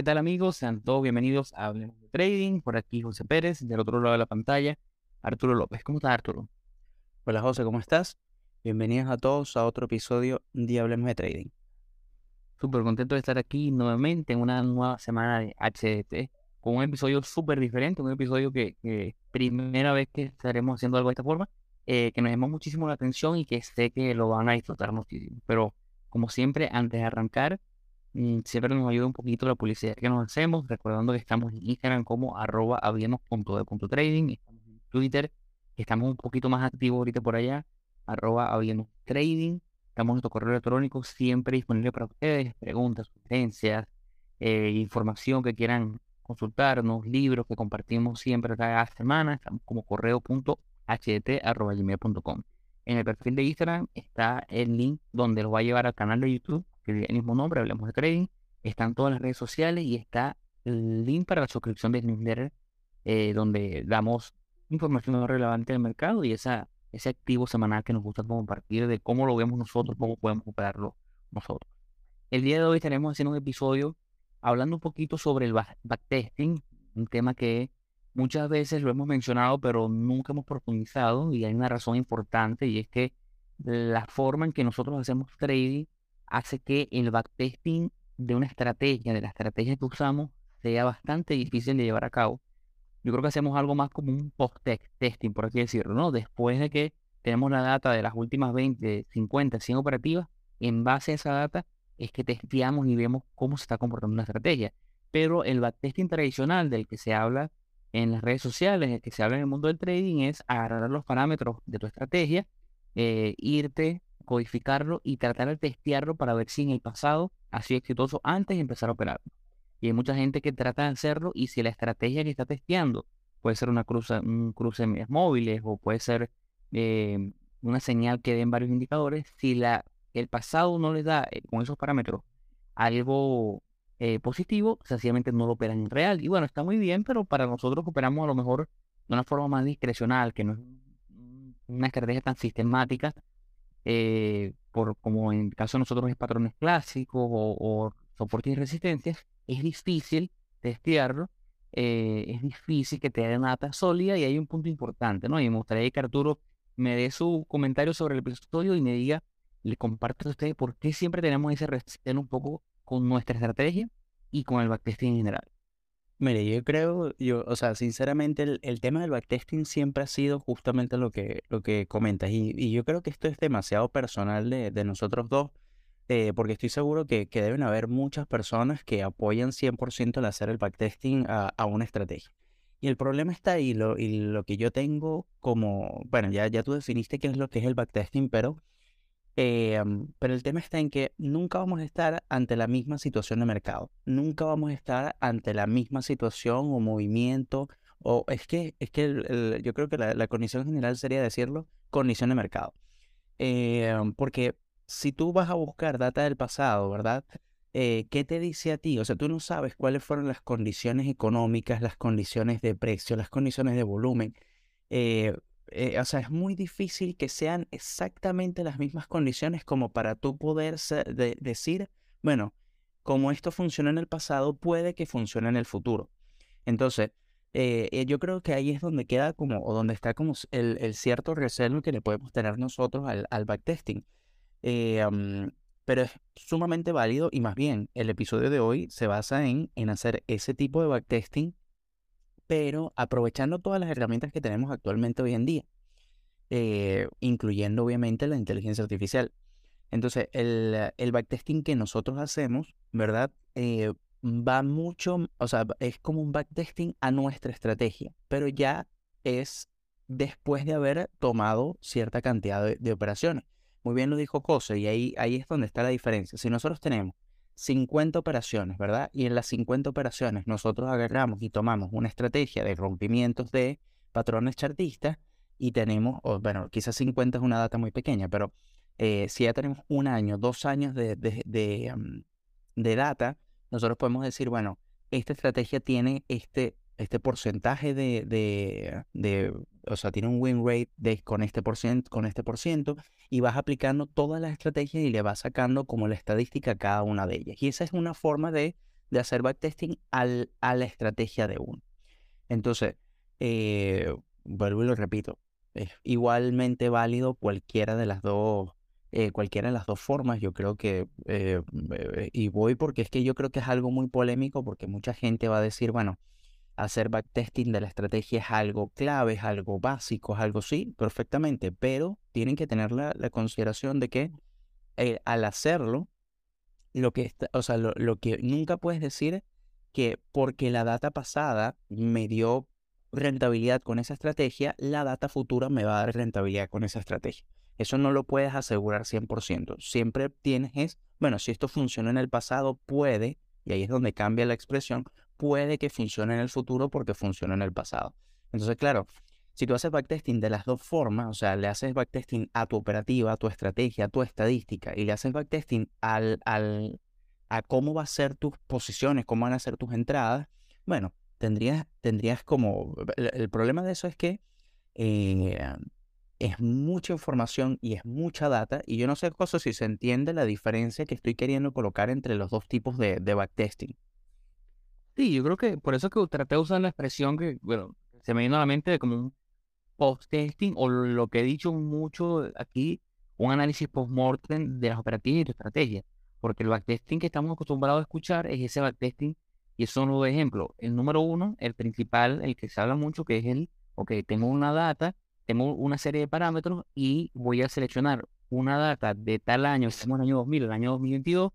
¿qué tal amigos? Sean todos bienvenidos a Hablemos de Trading. Por aquí José Pérez, del otro lado de la pantalla, Arturo López. ¿Cómo estás, Arturo? Hola, José, ¿cómo estás? Bienvenidos a todos a otro episodio de Hablemos de Trading. Súper contento de estar aquí nuevamente en una nueva semana de HDT con un episodio súper diferente, un episodio que, primera vez que estaremos haciendo algo de esta forma, eh, que nos llamó muchísimo la atención y que sé que lo van a disfrutar muchísimo. Pero como siempre, antes de arrancar, siempre nos ayuda un poquito la publicidad que nos hacemos, recordando que estamos en Instagram como arroba trading, estamos en Twitter, estamos un poquito más activos ahorita por allá, arroba trading, estamos en nuestro correo electrónico siempre disponible para ustedes, preguntas, sugerencias, eh, información que quieran consultarnos, libros que compartimos siempre cada semana, estamos como correo.htt.gmail.com. En el perfil de Instagram está el link donde los va a llevar al canal de YouTube el mismo nombre, hablemos de trading, están todas las redes sociales y está el link para la suscripción de newsletter, eh, donde damos información relevante del mercado y esa, ese activo semanal que nos gusta compartir de cómo lo vemos nosotros, cómo podemos operarlo nosotros. El día de hoy estaremos haciendo un episodio hablando un poquito sobre el backtesting, un tema que muchas veces lo hemos mencionado, pero nunca hemos profundizado y hay una razón importante y es que la forma en que nosotros hacemos trading hace que el backtesting de una estrategia, de la estrategia que usamos, sea bastante difícil de llevar a cabo. Yo creo que hacemos algo más como un post-testing, por así decirlo, ¿no? Después de que tenemos la data de las últimas 20, 50, 100 operativas, en base a esa data es que testeamos y vemos cómo se está comportando una estrategia. Pero el backtesting tradicional del que se habla en las redes sociales, el que se habla en el mundo del trading, es agarrar los parámetros de tu estrategia, eh, irte codificarlo y tratar de testearlo para ver si en el pasado ha sido exitoso antes de empezar a operar. Y hay mucha gente que trata de hacerlo y si la estrategia que está testeando puede ser una cruce, un cruce móviles o puede ser eh, una señal que den varios indicadores, si la, el pasado no le da eh, con esos parámetros algo eh, positivo, sencillamente no lo operan en real. Y bueno, está muy bien, pero para nosotros operamos a lo mejor de una forma más discrecional, que no es una estrategia tan sistemática, eh, por, como en el caso de nosotros es patrones clásicos o, o soportes y resistencias, es difícil testearlo, eh, es difícil que te dé data sólida y hay un punto importante, ¿no? Y me gustaría que Arturo me dé su comentario sobre el episodio y me diga, le comparto a ustedes por qué siempre tenemos ese recelo un poco con nuestra estrategia y con el backtesting en general. Mire, yo creo, yo, o sea, sinceramente el, tema del backtesting siempre ha sido justamente lo que, lo que comentas y, yo creo que esto es demasiado personal de, nosotros dos, eh, porque estoy seguro que, que, deben haber muchas personas que apoyan 100% el hacer el backtesting a, a una estrategia. Y el problema está ahí, lo, y lo que yo tengo como, bueno, ya, ya tú definiste qué es lo que es el backtesting, pero eh, pero el tema está en que nunca vamos a estar ante la misma situación de mercado, nunca vamos a estar ante la misma situación o movimiento, o es que, es que yo creo que la, condición general sería decirlo, condición de mercado. Eh, porque si tú vas a buscar data del pasado, ¿verdad? Eh, ¿Qué te dice a ti? O sea, tú no sabes cuáles fueron las condiciones económicas, las condiciones de precio, las condiciones de volumen. Eh, o sea, es muy difícil que sean exactamente las mismas condiciones como para tú poder decir, bueno, como esto funcionó en el pasado, puede que funcione en el futuro. Entonces, eh, eh, yo creo que ahí es donde queda como, o donde está como el, cierto recelo que le podemos tener nosotros al backtesting. pero es sumamente válido y más bien el episodio de hoy se basa en, en hacer ese tipo de backtesting pero aprovechando todas las herramientas que tenemos actualmente hoy en día, eh, incluyendo obviamente la inteligencia artificial. Entonces, el, el backtesting que nosotros hacemos, ¿verdad? Eh, va mucho, o sea, es como un backtesting a nuestra estrategia, pero ya es después de haber tomado cierta cantidad de, operaciones. Muy bien lo dijo José, y ahí, ahí es donde está la diferencia. Si nosotros tenemos 50 operaciones, ¿verdad? Y en las 50 operaciones nosotros agarramos y tomamos una estrategia de rompimientos de patrones chartistas y tenemos, bueno, quizás 50 es una data muy pequeña, pero eh, si ya tenemos un año, dos años de, de, de, de, data, nosotros podemos decir, bueno, esta estrategia tiene este, este porcentaje de, de, o sea, tiene un win rate con, este por con este por ciento y vas aplicando todas las estrategias y le vas sacando como la estadística a cada una de ellas. Y esa es una forma de de hacer backtesting al, a la estrategia de uno. Entonces, eh, vuelvo y lo repito, es igualmente válido cualquiera de las dos, eh, cualquiera de las dos formas. Yo creo que, eh, y voy porque es que yo creo que es algo muy polémico porque mucha gente va a decir, bueno, hacer backtesting de la estrategia es algo clave, es algo básico, es algo sí, perfectamente, pero tienen que tener la, consideración de que al hacerlo, lo que, está, o sea, lo que nunca puedes decir que porque la data pasada me dio rentabilidad con esa estrategia, la data futura me va a dar rentabilidad con esa estrategia. Eso no lo puedes asegurar 100%. Siempre tienes es, bueno, si esto funcionó en el pasado, puede, y ahí es donde cambia la expresión, puede que funcione en el futuro porque funcionó en el pasado. Entonces, claro, si tú haces backtesting de las dos formas, o sea, le haces backtesting a tu operativa, a tu estrategia, a tu estadística, y le haces backtesting al, al, a cómo va a ser tus posiciones, cómo van a ser tus entradas, bueno, tendrías, tendrías como... El, problema de eso es que eh, es mucha información y es mucha data, y yo no sé cosa si se entiende la diferencia que estoy queriendo colocar entre los dos tipos de, de backtesting. Sí, yo creo que por eso que traté de usar la expresión que, bueno, se me vino a la mente de como un post-testing, o lo que he dicho mucho aquí, un análisis post-mortem de las operativas y tu estrategia. Porque el backtesting que estamos acostumbrados a escuchar es ese backtesting y son los ejemplos. El número uno, el principal, el que se habla mucho, que es el, ok, tengo una data, tengo una serie de parámetros y voy a seleccionar una data de tal año, estamos en el año 2000, el año 2022,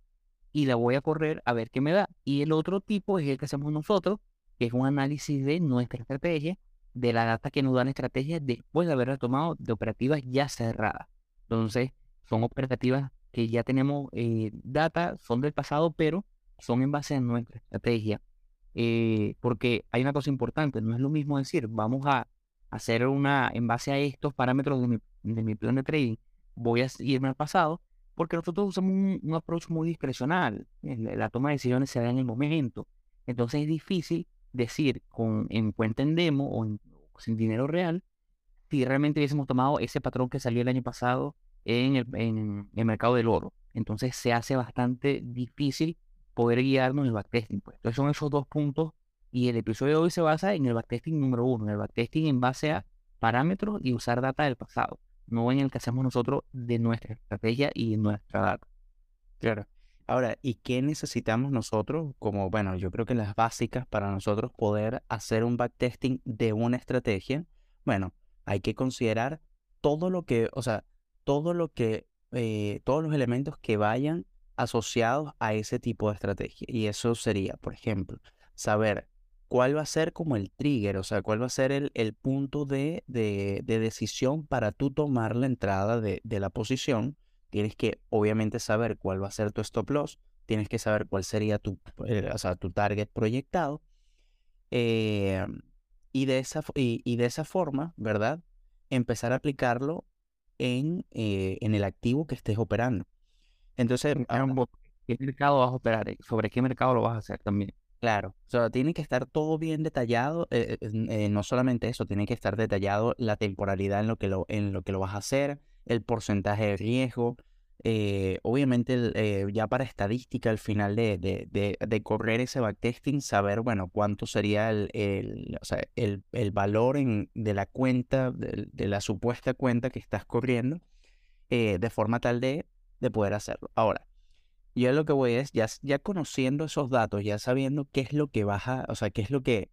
y la voy a correr a ver qué me da. Y el otro tipo es el que hacemos nosotros, que es un análisis de nuestra estrategia, de la data que nos dan estrategias después de haberla tomado de operativas ya cerradas. Entonces, son operativas que ya tenemos eh, data, son del pasado, pero son en base a nuestra estrategia. Eh, porque hay una cosa importante, no es lo mismo decir, vamos a hacer una, en base a estos parámetros de mi, de mi plan de trading, voy a irme al pasado, porque nosotros usamos un, approach muy discrecional, la toma de decisiones se da en el momento, entonces es difícil decir con, en cuenta en demo o sin dinero real, si realmente hubiésemos tomado ese patrón que salió el año pasado en el, en el mercado del oro. Entonces se hace bastante difícil poder guiarnos en el backtesting. Pues. Entonces son esos dos puntos y el episodio de hoy se basa en el backtesting número uno, en el backtesting en base a parámetros y usar data del pasado, no en el que hacemos nosotros de nuestra estrategia y nuestra data. Claro. Ahora, ¿y qué necesitamos nosotros? Como, bueno, yo creo que las básicas para nosotros poder hacer un backtesting de una estrategia, bueno, hay que considerar todo lo que, o sea, todo lo que, eh, todos los elementos que vayan asociados a ese tipo de estrategia. Y eso sería, por ejemplo, saber cuál va a ser como el trigger, o sea, cuál va a ser el, el punto de, de, decisión para tú tomar la entrada de, de, la posición. Tienes que, obviamente, saber cuál va a ser tu stop loss, tienes que saber cuál sería tu, eh, o sea, tu target proyectado. Eh, y, de esa, y, de esa forma, ¿verdad? Empezar a aplicarlo en, eh, en el activo que estés operando. Entonces, ¿qué mercado vas a operar? ¿Sobre qué mercado lo vas a hacer también? Claro, o tiene que estar todo bien detallado, eh, eh, eh, no solamente eso, tiene que estar detallado la temporalidad en lo que lo, en lo, que lo vas a hacer, el porcentaje de riesgo, obviamente ya para estadística al final de, de, de, correr ese backtesting, saber, bueno, cuánto sería el, el, o sea, el, el valor en, de la cuenta, de, la supuesta cuenta que estás corriendo, de forma tal de de poder hacerlo. Ahora, yo lo que voy es, ya, ya conociendo esos datos, ya sabiendo qué es lo que vas a, o sea, qué es lo que,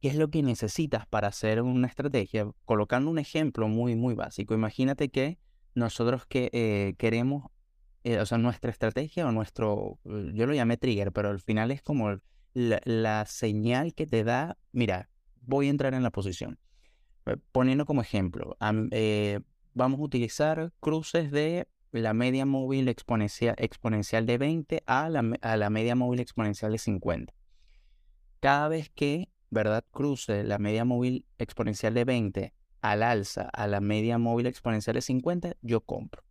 qué es lo que necesitas para hacer una estrategia, colocando un ejemplo muy, muy básico. Imagínate que nosotros que eh, queremos, eh, o sea, nuestra estrategia o nuestro, yo lo llamé trigger, pero al final es como la, señal que te da, mira, voy a entrar en la posición. Eh, poniendo como ejemplo, vamos a utilizar cruces de la media móvil exponencial, exponencial de 20 a la, a la media móvil exponencial de 50. Cada vez que, ¿verdad?, cruce la media móvil exponencial de 20 al alza a la media móvil exponencial de 50, yo compro.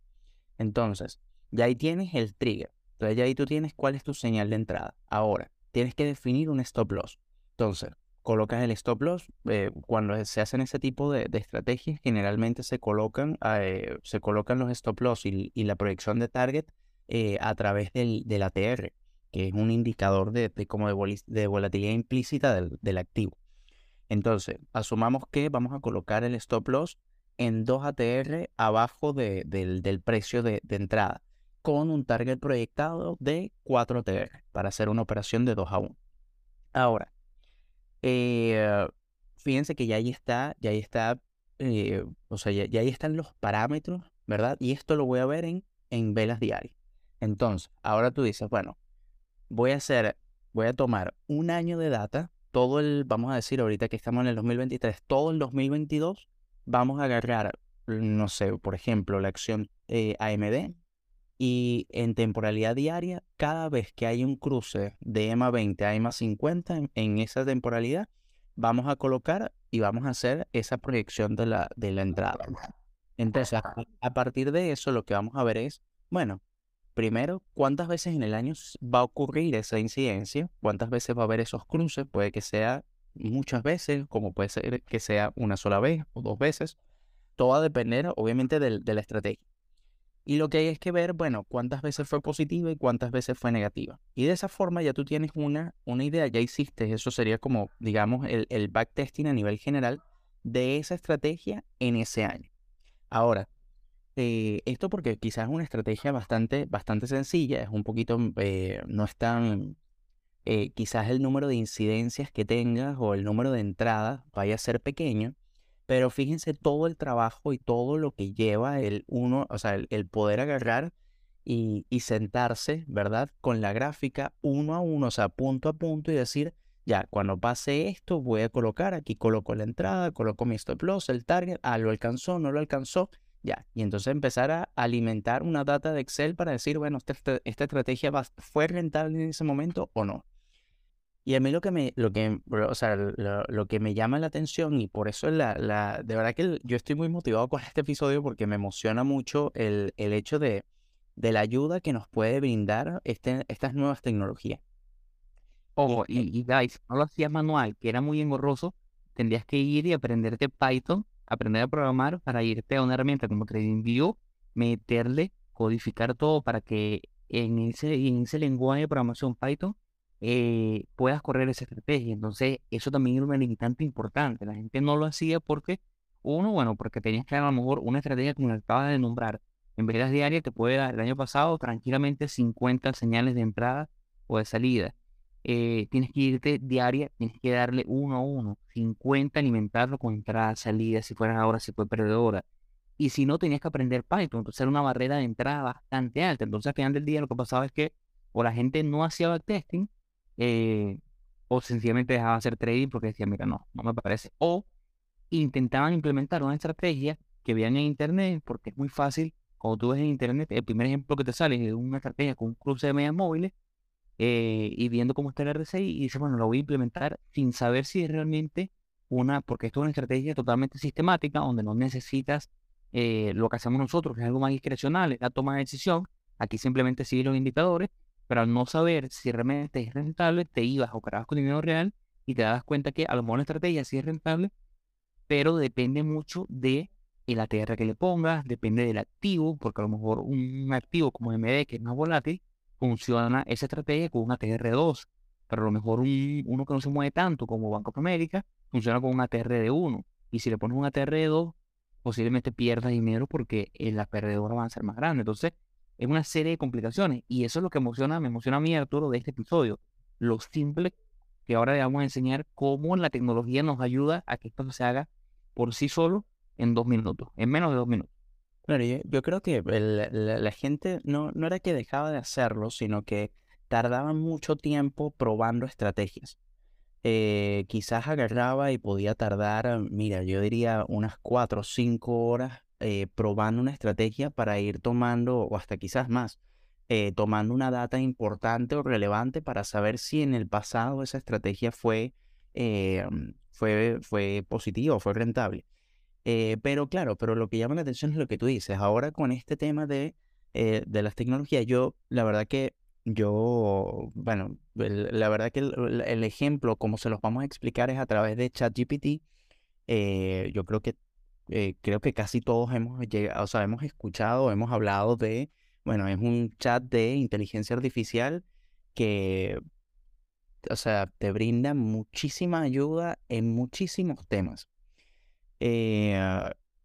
Entonces, ya ahí tienes el trigger. Entonces, ya ahí tú tienes cuál es tu señal de entrada. Ahora, tienes que definir un stop loss. Entonces, colocas el stop loss. Eh, cuando se hacen ese tipo de, estrategias, generalmente se colocan, eh, se colocan los stop loss y, la proyección de target eh, a través del, ATR, que es un indicador de, como de, volatilidad implícita del, activo. Entonces, asumamos que vamos a colocar el stop loss en 2 ATR abajo del, precio de, entrada, con un target proyectado de 4 ATR para hacer una operación de 2 a 1. Ahora, eh, fíjense que ya ahí está, ya ahí está, eh, o sea, ya, ahí están los parámetros, ¿verdad? Y esto lo voy a ver en, en velas diarias. Entonces, ahora tú dices, bueno, voy a hacer, voy a tomar un año de data, todo el, vamos a decir ahorita que estamos en el 2023, todo el 2022, vamos a agarrar, no sé, por ejemplo, la acción eh, AMD y en temporalidad diaria, cada vez que hay un cruce de EMA 20 a EMA 50 en, esa temporalidad, vamos a colocar y vamos a hacer esa proyección de la, de la entrada. Entonces, a partir de eso, lo que vamos a ver es, bueno, Primero, ¿cuántas veces en el año va a ocurrir esa incidencia? ¿Cuántas veces va a haber esos cruces? Puede que sea muchas veces, como puede ser que sea una sola vez o dos veces. Todo va a depender, obviamente, de, la estrategia. Y lo que hay es que ver, bueno, cuántas veces fue positiva y cuántas veces fue negativa. Y de esa forma ya tú tienes una, una idea, ya hiciste, eso sería como, digamos, el, el backtesting a nivel general de esa estrategia en ese año. Ahora, eh, esto porque quizás es una estrategia bastante, bastante sencilla, es un poquito, eh, no es tan, eh, quizás el número de incidencias que tengas o el número de entradas vaya a ser pequeño, pero fíjense todo el trabajo y todo lo que lleva el uno, o sea, el, poder agarrar y, sentarse, ¿verdad? Con la gráfica uno a uno, o sea, punto a punto y decir, ya, cuando pase esto, voy a colocar, aquí coloco la entrada, coloco mi stop loss, el target, ah, lo alcanzó, no lo alcanzó, ya, y entonces empezar a alimentar una data de Excel para decir, bueno, esta, esta estrategia fue rentable en ese momento o no. Y a mí lo que me, lo que, o sea, lo, que me llama la atención y por eso la, la, de verdad que yo estoy muy motivado con este episodio porque me emociona mucho el, el hecho de, de la ayuda que nos puede brindar este, estas nuevas tecnologías. Ojo, y, y guys, no lo hacías manual, que era muy engorroso, tendrías que ir y aprenderte Python aprender a programar para irte a una herramienta como TradingView, meterle, codificar todo para que en ese, en ese lenguaje de programación Python eh, puedas correr esa estrategia. Entonces, eso también era un limitante importante. La gente no lo hacía porque, uno, bueno, porque tenías que a lo mejor una estrategia como la acabas de nombrar. En velas diarias te puede dar el año pasado tranquilamente 50 señales de entrada o de salida. Eh, tienes que irte diaria, tienes que darle uno a uno, 50, alimentarlo con entrada, salida, si fueras ahora, si fue perdedora. Y si no, tenías que aprender Python, entonces era una barrera de entrada bastante alta. Entonces al final del día lo que pasaba es que o la gente no hacía backtesting, eh, o sencillamente dejaba de hacer trading porque decía, mira, no, no me parece. O intentaban implementar una estrategia que veían en internet, porque es muy fácil, cuando tú ves en internet, el primer ejemplo que te sale es una estrategia con un cruce de medias móviles, eh, y viendo cómo está el RSI y dice, bueno, lo voy a implementar sin saber si es realmente una, porque esto es una estrategia totalmente sistemática donde no necesitas eh, lo que hacemos nosotros, que es algo más discrecional, la toma de decisión. Aquí simplemente sigues los indicadores, pero al no saber si realmente es rentable, te ibas o operabas con dinero real y te das cuenta que a lo mejor la estrategia sí es rentable, pero depende mucho de el ATR que le pongas, depende del activo, porque a lo mejor un activo como MD, que es más volátil, funciona esa estrategia con una TR2, pero a lo mejor uno que no se mueve tanto como Banco of America funciona con una TR de 1. Y si le pones una TR de 2, posiblemente pierdas dinero porque la perdedora va a ser más grande. Entonces, es una serie de complicaciones. Y eso es lo que emociona, me emociona a mí, Arturo, de este episodio. Lo simple que ahora le vamos a enseñar cómo la tecnología nos ayuda a que esto se haga por sí solo en dos minutos, en menos de dos minutos. Claro, yo, creo que la, gente no, no era que dejaba de hacerlo, sino que tardaban mucho tiempo probando estrategias. Eh, quizás agarraba y podía tardar, mira, yo diría unas cuatro o cinco horas eh, probando una estrategia para ir tomando, o hasta quizás más, eh, tomando una data importante o relevante para saber si en el pasado esa estrategia fue, fue, fue positiva o fue rentable. Eh, pero claro, pero lo que llama la atención es lo que tú dices. Ahora con este tema de, eh, de las tecnologías, yo, la verdad que yo, bueno, la verdad que el, ejemplo, como se los vamos a explicar, es a través de ChatGPT. Eh, yo creo que creo que casi todos hemos llegado, o sea, hemos escuchado, hemos hablado de, bueno, es un chat de inteligencia artificial que, o sea, te brinda muchísima ayuda en muchísimos temas. Eh,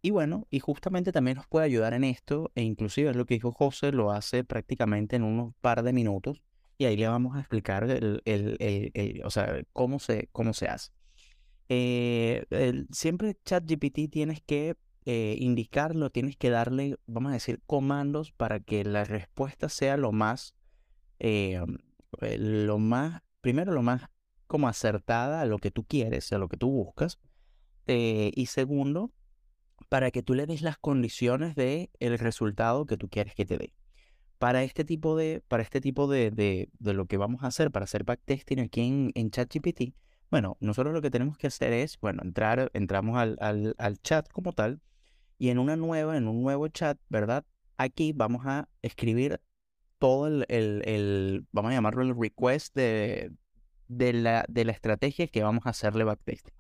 y bueno, y justamente también nos puede ayudar en esto, e inclusive es lo que dijo José, lo hace prácticamente en unos par de minutos, y ahí le vamos a explicar el, el, el, o sea, cómo se, cómo se hace. Eh, siempre ChatGPT tienes que eh, indicarlo, tienes que darle, vamos a decir, comandos para que la respuesta sea lo más, eh, lo más, primero lo más como acertada a lo que tú quieres, a lo que tú buscas, y segundo, para que tú le des las condiciones de el resultado que tú quieres que te dé. Para este tipo de, para este tipo de, de, de lo que vamos a hacer, para hacer backtesting aquí en, en ChatGPT, bueno, nosotros lo que tenemos que hacer es, bueno, entrar, entramos al, al, al chat como tal y en una nueva, en un nuevo chat, ¿verdad? Aquí vamos a escribir todo el, el, el vamos a llamarlo el request de, de, la, de la estrategia que vamos a hacerle backtesting.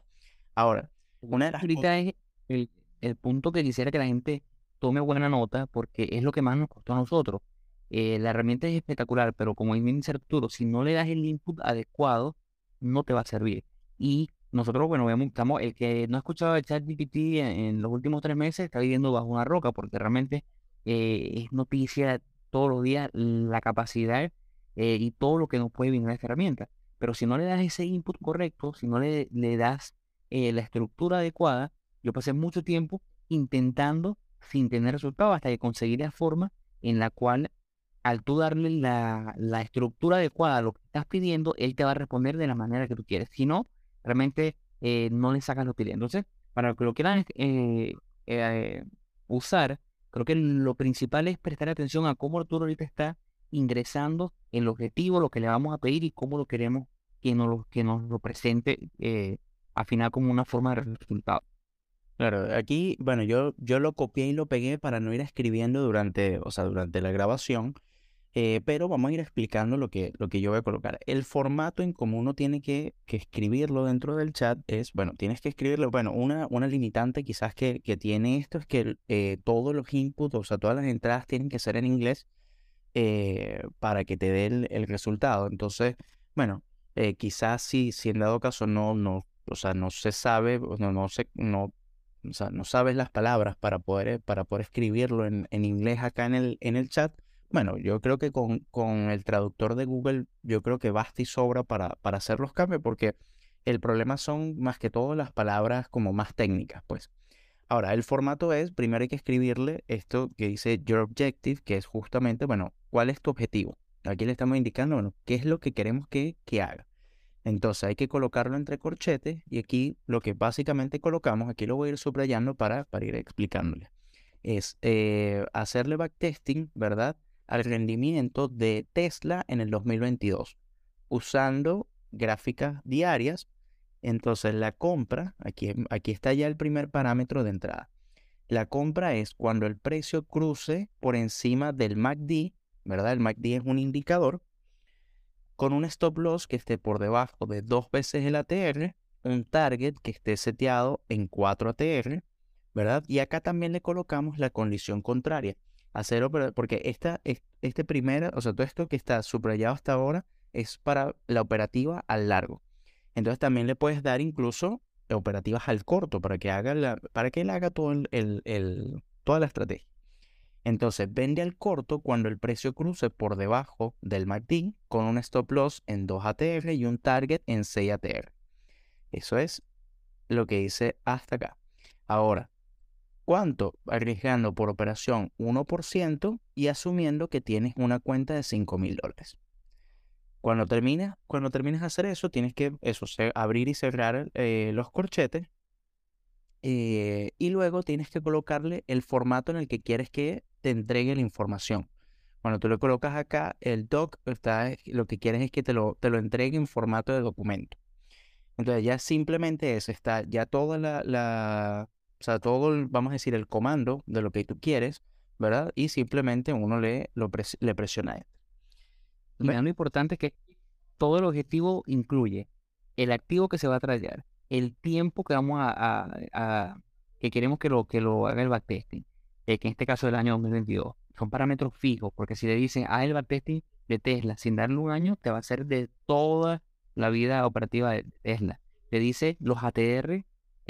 Ahora, una de las... Ahorita es el, el punto que quisiera que la gente tome buena nota porque es lo que más nos costó a nosotros. Eh, la herramienta es espectacular, pero como dice Arturo, si no le das el input adecuado, no te va a servir. Y nosotros, bueno, estamos, el que no ha escuchado el chat GPT en, los últimos tres meses está viviendo bajo una roca porque realmente eh, es noticia todos los días la capacidad eh, y todo lo que nos puede a esta herramienta. Pero si no le das ese input correcto, si no le, le das la estructura adecuada, yo pasé mucho tiempo intentando sin tener resultado hasta que conseguí la forma en la cual al tú darle la, la, estructura adecuada a lo que estás pidiendo, él te va a responder de la manera que tú quieres. Si no, realmente eh, no le sacas lo que Entonces, para que lo quieran eh, eh, usar, creo que lo principal es prestar atención a cómo Arturo ahorita está ingresando el objetivo, lo que le vamos a pedir y cómo lo queremos que nos lo, que nos lo presente al final como una forma de resultado. Claro, aquí, bueno, yo, yo lo copié y lo pegué para no ir escribiendo durante, o sea, durante la grabación, eh, pero vamos a ir explicando lo que, lo que yo voy a colocar. El formato en cómo uno tiene que, que escribirlo dentro del chat es, bueno, tienes que escribirlo, bueno, una, una limitante quizás que, que tiene esto es que eh, todos los inputs, o sea, todas las entradas tienen que ser en inglés eh, para que te dé el, resultado. Entonces, bueno, quizás si, si en dado caso no, no, o sea, no se sabe, no, no, se, no o sea, no sabes las palabras para poder, para poder escribirlo en, en inglés acá en el, en el chat, bueno, yo creo que con, con, el traductor de Google, yo creo que basta y sobra para, para hacer los cambios, porque el problema son más que todo las palabras como más técnicas, pues. Ahora, el formato es, primero hay que escribirle esto que dice Your Objective, que es justamente, bueno, ¿cuál es tu objetivo? Aquí le estamos indicando, bueno, qué es lo que queremos que, que haga. Entonces hay que colocarlo entre corchetes y aquí lo que básicamente colocamos, aquí lo voy a ir subrayando para, para ir explicándole, es eh, hacerle backtesting, ¿verdad? Al rendimiento de Tesla en el 2022 usando gráficas diarias. Entonces la compra, aquí, aquí está ya el primer parámetro de entrada. La compra es cuando el precio cruce por encima del MACD, ¿verdad? El MACD es un indicador con un stop loss que esté por debajo de dos veces el ATR, un target que esté seteado en 4 ATR, ¿verdad? Y acá también le colocamos la condición contraria, cero, porque esta, este primero, o sea, todo esto que está subrayado hasta ahora es para la operativa al largo. Entonces también le puedes dar incluso operativas al corto para que haga la, para que él haga todo el, toda la estrategia. Entonces, vende al corto cuando el precio cruce por debajo del MACD con un stop loss en 2 ATR y un target en 6 ATR. Eso es lo que hice hasta acá. Ahora, ¿cuánto? Arriesgando por operación 1% y asumiendo que tienes una cuenta de 5 mil dólares. Cuando termines, cuando termines de hacer eso, tienes que eso, abrir y cerrar eh, los corchetes eh, y luego tienes que colocarle el formato en el que quieres que te entregue la información. Cuando tú le colocas acá, el doc, está, lo que quieres es que te lo, te lo entregue en formato de documento. Entonces ya simplemente eso, está ya toda la, la o sea, todo, vamos a decir, el comando de lo que tú quieres, ¿verdad? Y simplemente uno le, lo le presiona esto. Lo importante es que todo el objetivo incluye el activo que se va a traer, el tiempo que vamos a, que queremos que lo, que lo haga el backtesting, eh, que en este caso es el año 2022. son parámetros fijos, porque si le dicen, a el backtesting de Tesla sin darle un año, te va a hacer de toda la vida operativa de Tesla. Te dice los ATR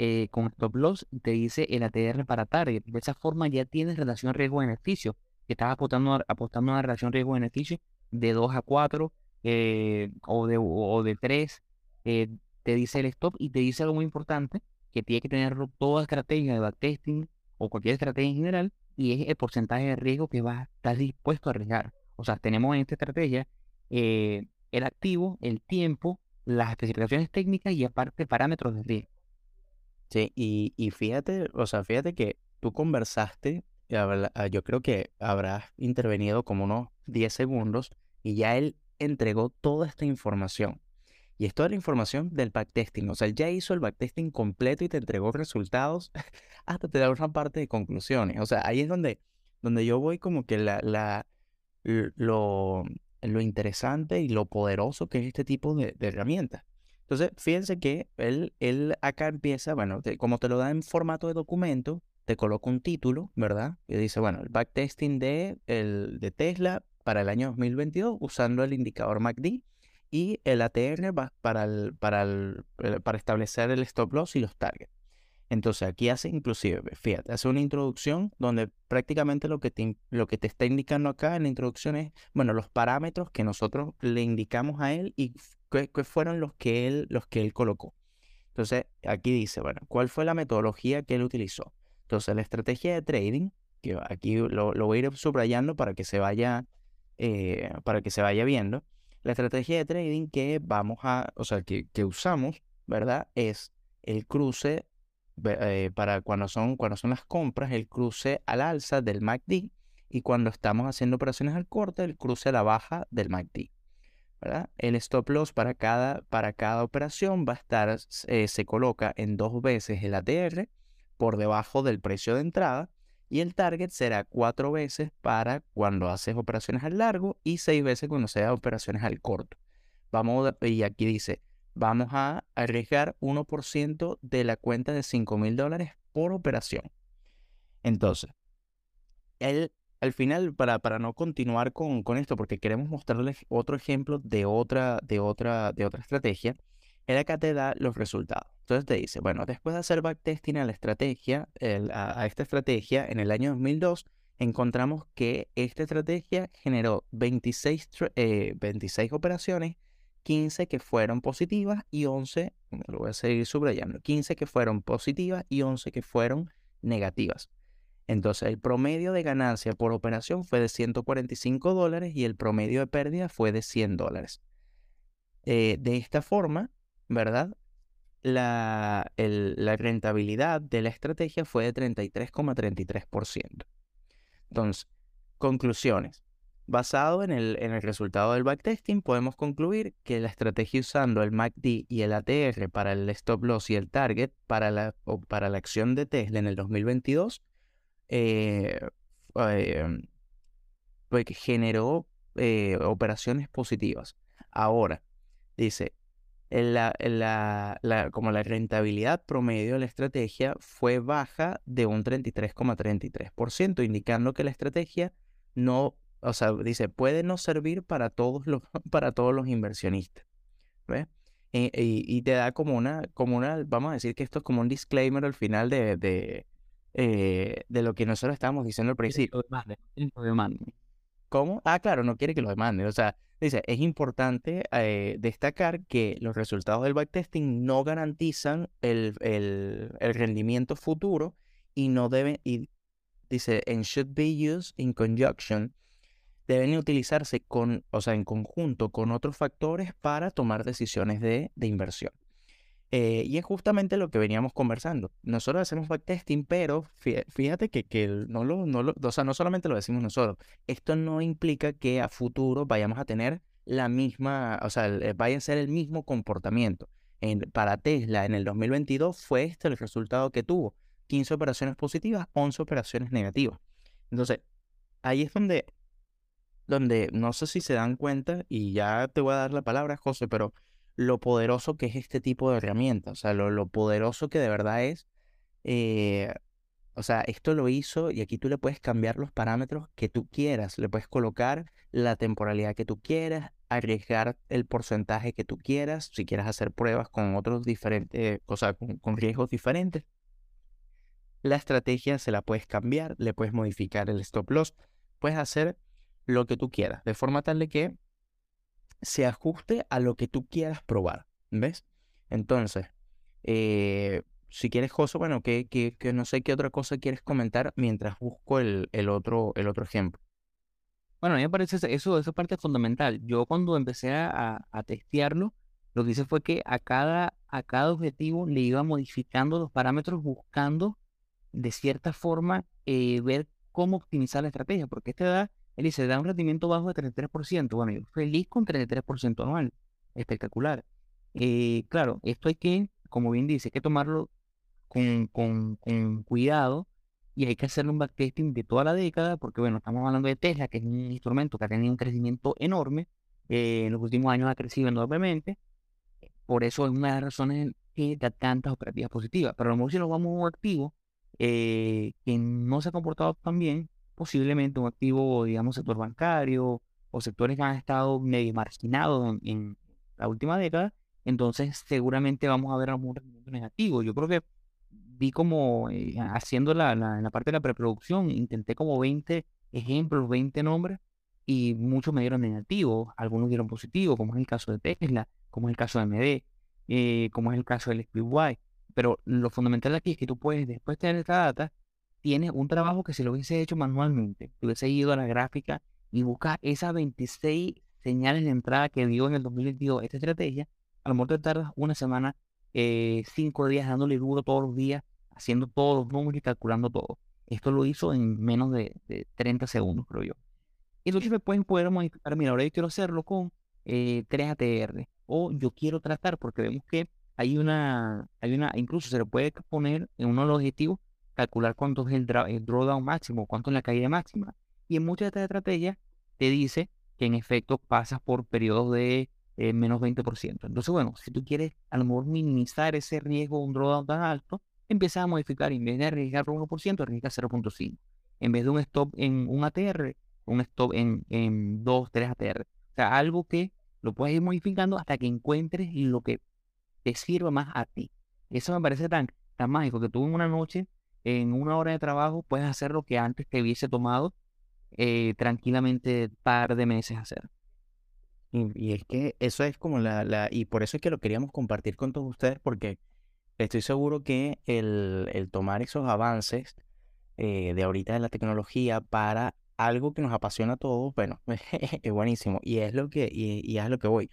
eh, con stop loss, te dice el ATR para target. De esa forma ya tienes relación riesgo-beneficio, que estás apostando, apostando a una relación riesgo-beneficio de 2 a 4 eh, o, de, o de 3. Eh, te dice el stop y te dice algo muy importante, que tiene que tener toda estrategia de backtesting o cualquier estrategia en general, y es el porcentaje de riesgo que vas a estar dispuesto a arriesgar. O sea, tenemos en esta estrategia el activo, el tiempo, las especificaciones técnicas y aparte parámetros de riesgo. Sí, y, y fíjate, o sea, fíjate que tú conversaste, ah, yo creo que habrás intervenido como unos 10 segundos y ya él entregó toda esta información. Y es toda la información del backtesting. O sea, él ya hizo el backtesting completo y te entregó resultados hasta te da una parte de conclusiones. O sea, ahí es donde, donde yo voy como que la, la, lo, lo interesante y lo poderoso que es este tipo de, herramientas. Entonces, fíjense que él, él acá empieza, bueno, como te lo da en formato de documento, te coloca un título, ¿verdad? Y dice, bueno, el backtesting de, el, de Tesla para el año 2022 usando el indicador MACD y el ATR para, el, para, el, para establecer el stop loss y los targets. Entonces aquí hace inclusive, fíjate, hace una introducción donde prácticamente lo que, te, lo que te está indicando acá en la introducción es, bueno, los parámetros que nosotros le indicamos a él y qué, fueron los que, él, los que él colocó. Entonces aquí dice, bueno, ¿cuál fue la metodología que él utilizó? Entonces la estrategia de trading, que aquí lo, voy a ir subrayando para que se vaya, eh, para que se vaya viendo. La estrategia de trading que vamos a, o sea, que, que usamos, ¿verdad? Es el cruce eh, para cuando son, cuando son las compras, el cruce al alza del MACD y cuando estamos haciendo operaciones al corte, el cruce a la baja del MACD. El stop loss para cada, para cada operación va a estar, eh, se coloca en dos veces el ATR por debajo del precio de entrada y el target será cuatro veces para cuando haces operaciones al largo y seis veces cuando haces operaciones al corto. Vamos, y aquí dice, vamos a arriesgar 1% de la cuenta de 5 mil dólares por operación. Entonces, él, al final, para, para no continuar con, con, esto, porque queremos mostrarles otro ejemplo de otra, de otra, de otra estrategia, él acá te da los resultados. Entonces te dice, bueno, después de hacer backtesting a la estrategia, a, esta estrategia en el año 2002, encontramos que esta estrategia generó 26, 26 eh, operaciones 15 que fueron positivas y 11, lo voy a seguir subrayando, 15 que fueron positivas y 11 que fueron negativas. Entonces el promedio de ganancia por operación fue de 145 dólares y el promedio de pérdida fue de 100 dólares. Eh, de esta forma, ¿verdad? La, rentabilidad de la estrategia fue de 33,33%. Entonces, conclusiones. Basado en el, en el resultado del backtesting, podemos concluir que la estrategia usando el MACD y el ATR para el stop loss y el target para la, para la acción de Tesla en el 2022 eh, em, pues generó eh, operaciones positivas. Ahora, dice, como la rentabilidad promedio de la estrategia fue baja de un 33,33%, indicando que la estrategia no o sea, dice, puede no servir para todos los, para todos los inversionistas. ¿Ves? Y, te da como una, como una, vamos a decir que esto es como un disclaimer al final de, eh, de lo que nosotros estábamos diciendo al principio. ¿Cómo? Ah, claro, no quiere que lo demande. O sea, dice, es importante eh, destacar que los resultados del backtesting no garantizan el, el, el rendimiento futuro y no deben, y dice, and should be used in conjunction deben utilizarse con, o sea, en conjunto con otros factores para tomar decisiones de, inversión. Eh, y es justamente lo que veníamos conversando. Nosotros hacemos backtesting, pero fíjate que, que no, lo, no, lo, o sea, no solamente lo decimos nosotros. Esto no implica que a futuro vayamos a tener la misma, o sea, vaya a ser el mismo comportamiento. En, para Tesla en el 2022 fue este el resultado que tuvo. 15 operaciones positivas, 11 operaciones negativas. Entonces, ahí es donde donde no sé si se dan cuenta, y ya te voy a dar la palabra, José, pero lo poderoso que es este tipo de herramientas, o sea, lo, poderoso que de verdad es, eh, o sea, esto lo hizo y aquí tú le puedes cambiar los parámetros que tú quieras. Le puedes colocar la temporalidad que tú quieras, arriesgar el porcentaje que tú quieras, si quieres hacer pruebas con otros diferentes, o sea, con, riesgos diferentes. La estrategia se la puedes cambiar, le puedes modificar el stop loss, puedes hacer lo que tú quieras, de forma tal de que se ajuste a lo que tú quieras probar, ¿ves? Entonces, eh, si quieres, Joso, bueno, que, que, no sé qué otra cosa quieres comentar mientras busco el, el, otro, el otro ejemplo. Bueno, a mí me parece eso, esa parte fundamental. Yo cuando empecé a, a, testearlo, lo que hice fue que a cada, a cada objetivo le iba modificando los parámetros buscando de cierta forma eh, ver cómo optimizar la estrategia, porque este da, él dice, da un rendimiento bajo de 33%. Bueno, yo feliz con 33% anual. Espectacular. Eh, claro, esto hay que, como bien dice, hay que tomarlo con, con, cuidado y hay que hacer un backtesting de toda la década, porque bueno, estamos hablando de Tesla, que es un instrumento que ha tenido un crecimiento enorme, eh, en los últimos años ha crecido enormemente, por eso es una de las razones que da tantas operativas positivas, pero a lo mejor si nos vamos a un activo eh, que no se ha comportado tan bien, posiblemente un activo, digamos, sector bancario o sectores que han estado medio marginados en, la última década, entonces seguramente vamos a ver algún rendimiento negativo. Yo creo que vi como eh, haciendo la, la, la, parte de la preproducción, intenté como 20 ejemplos, 20 nombres, y muchos me dieron negativos, algunos dieron positivos, como es el caso de Tesla, como es el caso de MD, eh, como es el caso del SPY. Pero lo fundamental aquí es que tú puedes, después de tener esta data, tienes un trabajo que si lo hubiese hecho manualmente, hubiese ido a la gráfica y buscar esas 26 señales de entrada que dio en el 2022 esta estrategia, a lo mejor te tardas una semana eh, cinco días dándole duro todos los días, haciendo todos los números y calculando todo. Esto lo hizo en menos de, 30 segundos, creo yo. Y entonces me pueden poder modificar, mira, ahora yo quiero hacerlo con eh, 3 ATR, o yo quiero tratar, porque vemos que hay una, hay una, incluso se le puede poner en uno de los objetivos, calcular cuánto es el, drawdown máximo, cuánto es la caída máxima. Y en muchas de estas estrategias te dice que en efecto pasas por periodos de eh, menos 20%. Entonces, bueno, si tú quieres a lo mejor minimizar ese riesgo de un drawdown tan alto, empiezas a modificar, en vez de arriesgar por 1%, arriesga 0.5. En vez de un stop en un ATR, un stop en, en 2, 3 ATR. O sea, algo que lo puedes ir modificando hasta que encuentres lo que te sirva más a ti. Eso me parece tan, tan mágico que tú en una noche, en una hora de trabajo, puedes hacer lo que antes te hubiese tomado eh, tranquilamente par de meses hacer. Y, es que eso es como la, la, y por eso es que lo queríamos compartir con todos ustedes, porque estoy seguro que el, el tomar esos avances eh, de ahorita de la tecnología para algo que nos apasiona a todos, bueno, es buenísimo. Y es lo que, y, y es lo que voy.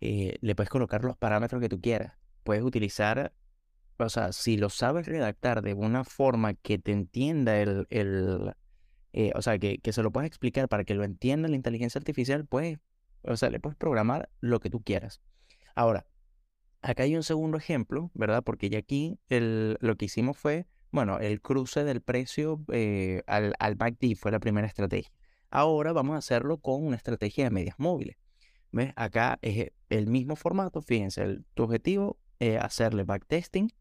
Eh, le puedes colocar los parámetros que tú quieras. Puedes utilizar, o sea, si lo sabes redactar de una forma que te entienda el, el eh, o sea, que, que se lo puedas explicar para que lo entienda la inteligencia artificial, pues o sea, le puedes programar lo que tú quieras. Ahora, acá hay un segundo ejemplo, ¿verdad? Porque ya aquí el, lo que hicimos fue, bueno, el cruce del precio eh, al, al MACD fue la primera estrategia. Ahora vamos a hacerlo con una estrategia de medias móviles. ¿Ves? Acá es el mismo formato, fíjense, tu objetivo es hacerle backtesting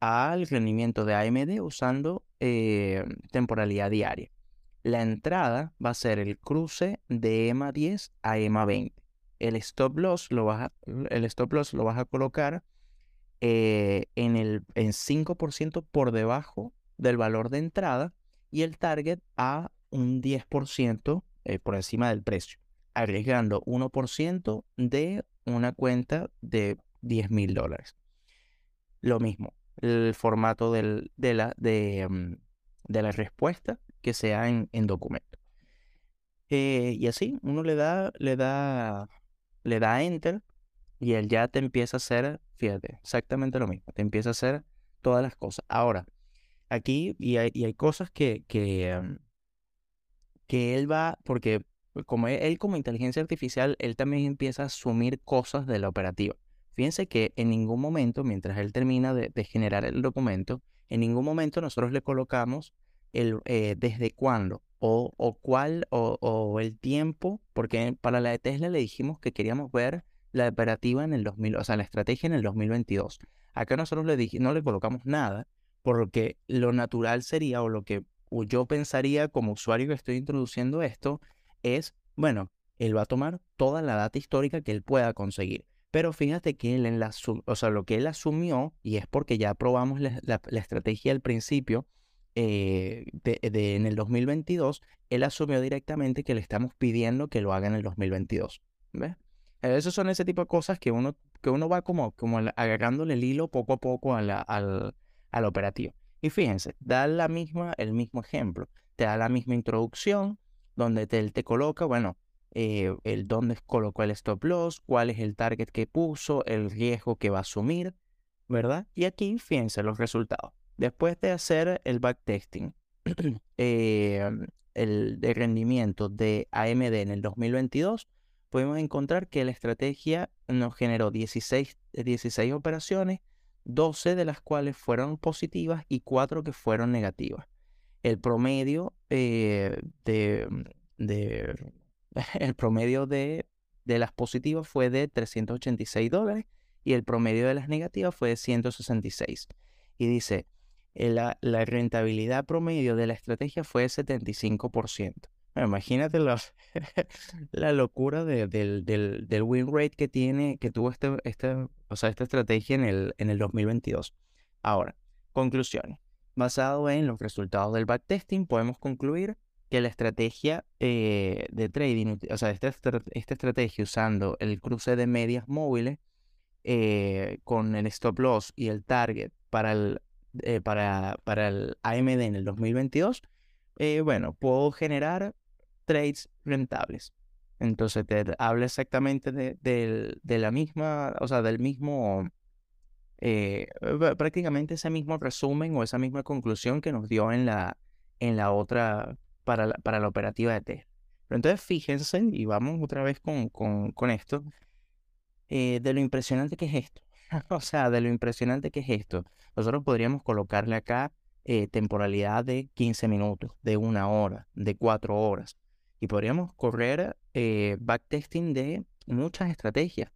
al rendimiento de AMD usando eh, temporalidad diaria. La entrada va a ser el cruce de EMA 10 a EMA 20. El stop loss lo vas a, el stop loss lo vas a colocar eh, en, el, en 5% por debajo del valor de entrada y el target a un 10% eh, por encima del precio, arriesgando 1% de una cuenta de 10 mil dólares. Lo mismo, el formato de, la, mm, de la respuesta que sea en, en documento. Eh, y así uno le da, le da, le da enter y él ya te empieza a hacer, fíjate, exactamente lo mismo, te empieza a hacer todas las cosas. Ahora, aquí, y hay, y hay cosas que, que, em, que él va, porque como él, como inteligencia artificial, él también empieza a asumir cosas de la operativa. Fíjense que en ningún momento, mientras él termina de, generar el documento, en ningún momento nosotros le colocamos el, eh, desde cuándo o, o cuál o, o, el tiempo, porque para la de Tesla le dijimos que queríamos ver la operativa en el 2000, o sea, la estrategia en el 2022. Acá nosotros le dije, no le colocamos nada Porque lo natural sería, o lo que yo pensaría como usuario que estoy introduciendo esto, es, bueno, él va a tomar toda la data histórica que él pueda conseguir. Pero fíjate que él en la, o sea, lo que él asumió, y es porque ya probamos la, estrategia al principio, eh, de, en el 2022, él asumió directamente que le estamos pidiendo que lo haga en el 2022. ¿Ves? Esos son ese tipo de cosas que uno, que uno va como, como agarrándole el hilo poco a poco a la, al, al operativo. Y fíjense, da la misma, el mismo ejemplo. Te da la misma introducción, donde te, él te coloca, bueno, eh, el dónde colocó el stop loss, cuál es el target que puso, el riesgo que va a asumir, ¿verdad? Y aquí fíjense los resultados. Después de hacer el backtesting, eh, el de rendimiento de AMD en el 2022, podemos encontrar que la estrategia nos generó 16, 16 operaciones, 12 de las cuales fueron positivas y 4 que fueron negativas. El promedio eh, de, el promedio de, de las positivas fue de 386 dólares y el promedio de las negativas fue de 166. Y dice, eh, la, la rentabilidad promedio de la estrategia fue de 75%. imagínate la, la locura del, del, del, win rate que tiene, que tuvo este, este, o sea, esta estrategia en el, en el 2022. Ahora, conclusiones. Basado en los resultados del backtesting, podemos concluir que la estrategia eh, de trading, o sea, esta, esta, estrategia usando el cruce de medias móviles eh, con el stop loss y el target para el, eh, para, para el AMD en el 2022, bueno, puedo generar trades rentables. Entonces te habla exactamente de, de, la misma, o sea, del mismo, eh, prácticamente ese mismo resumen o esa misma conclusión que nos dio en la, en la otra, para la, para la operativa de T. Pero entonces fíjense, y vamos otra vez con, con, con esto, eh, de lo impresionante que es esto. o sea, de lo impresionante que es esto. Nosotros podríamos colocarle acá eh, temporalidad de 15 minutos, de una hora, de cuatro horas y podríamos correr eh, backtesting de muchas estrategias.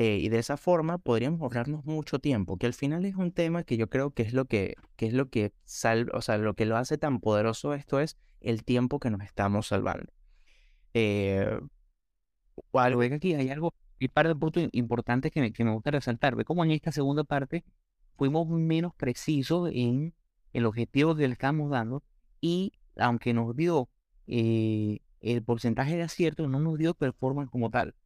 Eh, y de esa forma podríamos ahorrarnos mucho tiempo, que al final es un tema que yo creo que es lo que, que es lo que sal, o sea, lo que lo hace tan poderoso esto es el tiempo que nos estamos salvando. Eh, algo que aquí hay algo, y par de puntos importantes que me, que me gusta resaltar. Ve cómo en esta segunda parte fuimos menos precisos en el objetivo que le estamos dando y aunque nos dio eh, el porcentaje de acierto no nos dio performance como tal.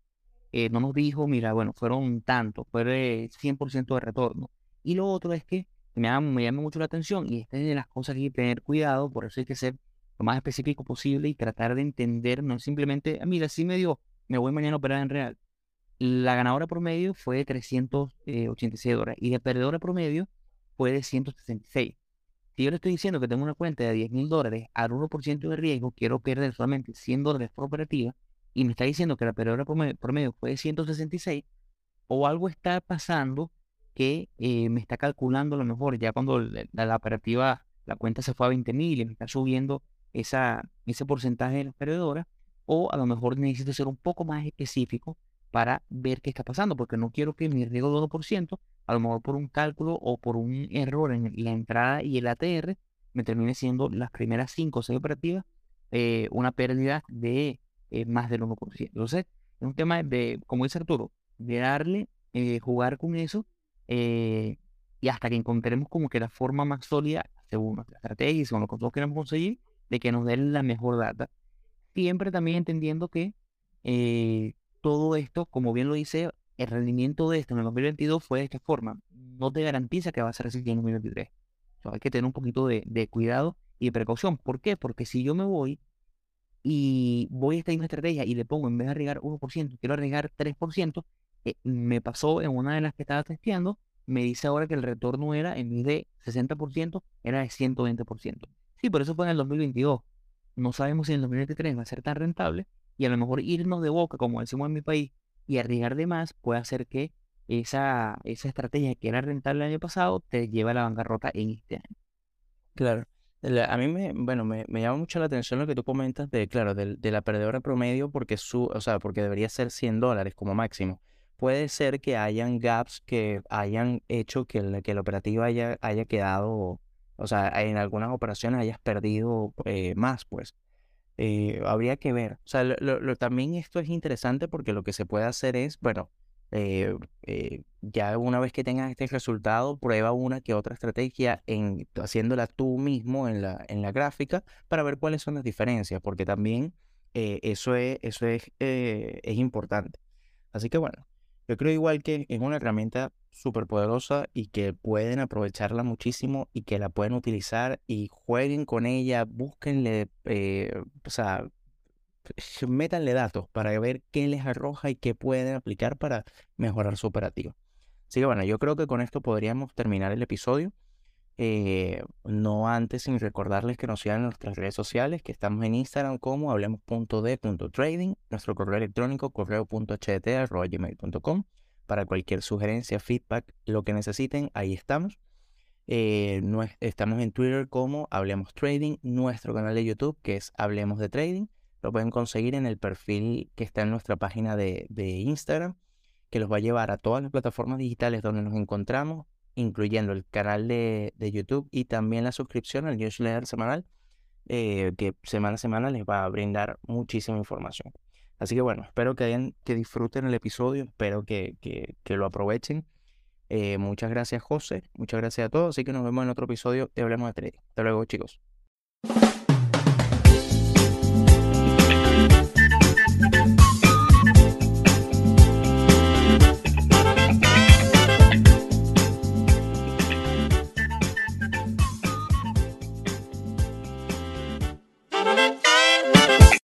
Eh, no nos dijo, mira, bueno, fueron tantos, fue 100% de retorno. Y lo otro es que me llama, me llama mucho la atención y esta es de las cosas que hay que tener cuidado, por eso hay que ser lo más específico posible y tratar de entender, no simplemente, ah, mira, sí me dio, me voy mañana a operar en real. La ganadora promedio fue de 386 dólares y la perdedora promedio fue de 166. Si yo le estoy diciendo que tengo una cuenta de 10 mil dólares al 1% de riesgo, quiero perder solamente 100 dólares por operativa, y me está diciendo que la perdedora promedio fue de 166, o algo está pasando que eh, me está calculando a lo mejor ya cuando la, operativa, la cuenta se fue a 20 mil y me está subiendo esa, ese porcentaje de la perdedora, o a lo mejor necesito ser un poco más específico para ver qué está pasando, porque no quiero que mi riesgo de 1%, a lo mejor por un cálculo o por un error en la entrada y el ATR, me termine siendo las primeras 5 o 6 operativas eh, una pérdida de eh, más del 1%. Entonces, es un tema de, como dice Arturo, de darle, eh, jugar con eso y hasta que encontremos como que la forma más sólida, según nuestra estrategia y según lo que nosotros queremos conseguir, de que nos den la mejor data. Siempre también entendiendo que todo esto, como bien lo dice, el rendimiento de esto en el 2022 fue de esta forma. No te garantiza que va a ser así en el 2023. hay que tener un poquito de, cuidado y de precaución. ¿Por qué? Porque si yo me voy y voy a esta misma estrategia y le pongo, en vez de arriesgar 1%, quiero arriesgar 3%, eh, me pasó en una de las que estaba testeando, me dice ahora que el retorno era, en vez de 60%, era de 120%. Sí, por eso fue en el 2022. No sabemos si en el 2023 va a ser tan rentable, y a lo mejor irnos de boca, como decimos en mi país, y arriesgar de más puede hacer que esa, esa estrategia que era rentable el año pasado te lleve a la bancarrota en este año. Claro. A mí me, bueno, me, llama mucho la atención lo que tú comentas de, claro, de, la perdedora promedio porque su, o sea, porque debería ser 100 dólares como máximo. puede ser que hayan gaps que hayan hecho que el, que el operativo haya, haya quedado, o sea, en algunas operaciones hayas perdido eh, más, pues. Eh, habría que ver. O sea, lo, también esto es interesante porque lo que se puede hacer es, bueno, eh, ya una vez que tengas este resultado, prueba una que otra estrategia en haciéndola tú mismo en la, en la gráfica para ver cuáles son las diferencias, porque también eso es, eso es, es importante. Así que bueno, yo creo igual que es una herramienta súper poderosa y que pueden aprovecharla muchísimo y que la pueden utilizar y jueguen con ella, búsquenle, eh, o sea, métanle datos para ver qué les arroja y qué pueden aplicar para mejorar su operativo. Así que bueno, yo creo que con esto podríamos terminar el episodio. Eh, no antes sin recordarles que nos sigan en nuestras redes sociales, que estamos en Instagram como hablemos.d.trading, nuestro correo electrónico correo.ht.gmail.com para cualquier sugerencia, feedback, lo que necesiten, ahí estamos. Eh, estamos en Twitter como Hablemos Trading, nuestro canal de YouTube que es Hablemos de Trading, lo pueden conseguir en el perfil que está en nuestra página de, Instagram, que los va a llevar a todas las plataformas digitales donde nos encontramos incluyendo el canal de, YouTube y también la suscripción al newsletter semanal, eh, que semana a semana les va a brindar muchísima información. Así que bueno, espero que, hayan, que disfruten el episodio, espero que, lo aprovechen. Eh, muchas gracias José, muchas gracias a todos, así que nos vemos en otro episodio de Hablemos de Trading. Hasta luego chicos.